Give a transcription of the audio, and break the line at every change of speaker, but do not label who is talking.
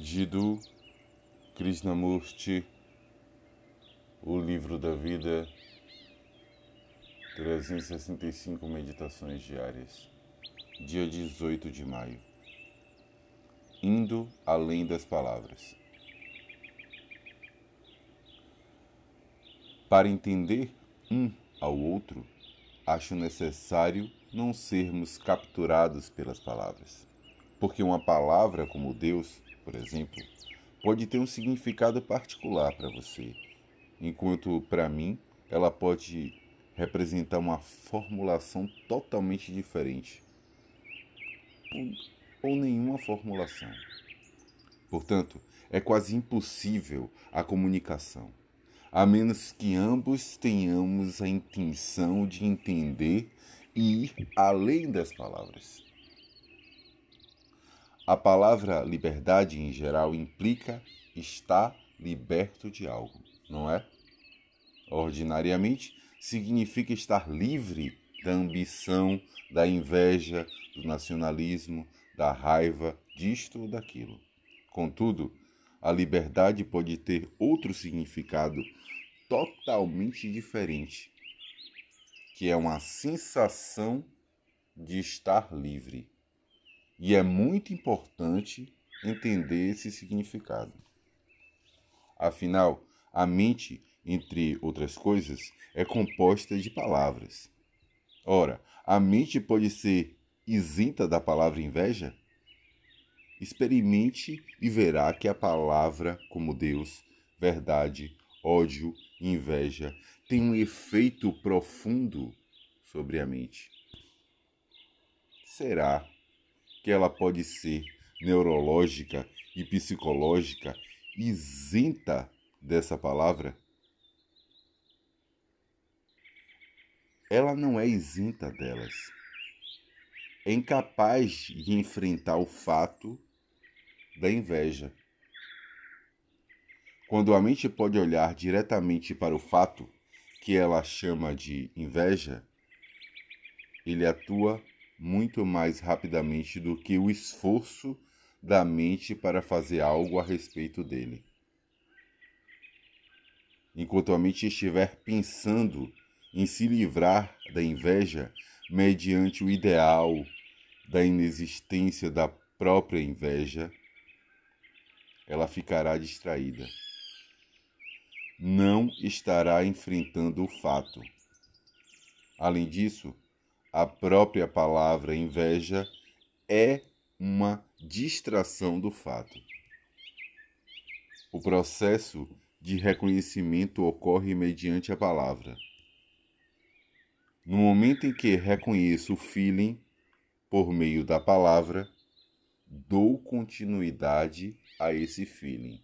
Jiddu Krishnamurti, O Livro da Vida, 365 Meditações Diárias, dia 18 de maio. Indo além das palavras. Para entender um ao outro, acho necessário não sermos capturados pelas palavras, porque uma palavra como Deus por exemplo, pode ter um significado particular para você, enquanto para mim ela pode representar uma formulação totalmente diferente ou, ou nenhuma formulação. Portanto, é quase impossível a comunicação, a menos que ambos tenhamos a intenção de entender e ir além das palavras. A palavra liberdade em geral implica estar liberto de algo, não é? Ordinariamente, significa estar livre da ambição, da inveja, do nacionalismo, da raiva, disto ou daquilo. Contudo, a liberdade pode ter outro significado totalmente diferente, que é uma sensação de estar livre. E é muito importante entender esse significado. Afinal, a mente, entre outras coisas, é composta de palavras. Ora, a mente pode ser isenta da palavra inveja? Experimente e verá que a palavra, como Deus, verdade, ódio, inveja, tem um efeito profundo sobre a mente. Será que ela pode ser neurológica e psicológica isenta dessa palavra? Ela não é isenta delas. É incapaz de enfrentar o fato da inveja. Quando a mente pode olhar diretamente para o fato que ela chama de inveja, ele atua muito mais rapidamente do que o esforço da mente para fazer algo a respeito dele. Enquanto a mente estiver pensando em se livrar da inveja mediante o ideal da inexistência da própria inveja, ela ficará distraída. Não estará enfrentando o fato. Além disso, a própria palavra inveja é uma distração do fato. O processo de reconhecimento ocorre mediante a palavra. No momento em que reconheço o feeling por meio da palavra, dou continuidade a esse feeling.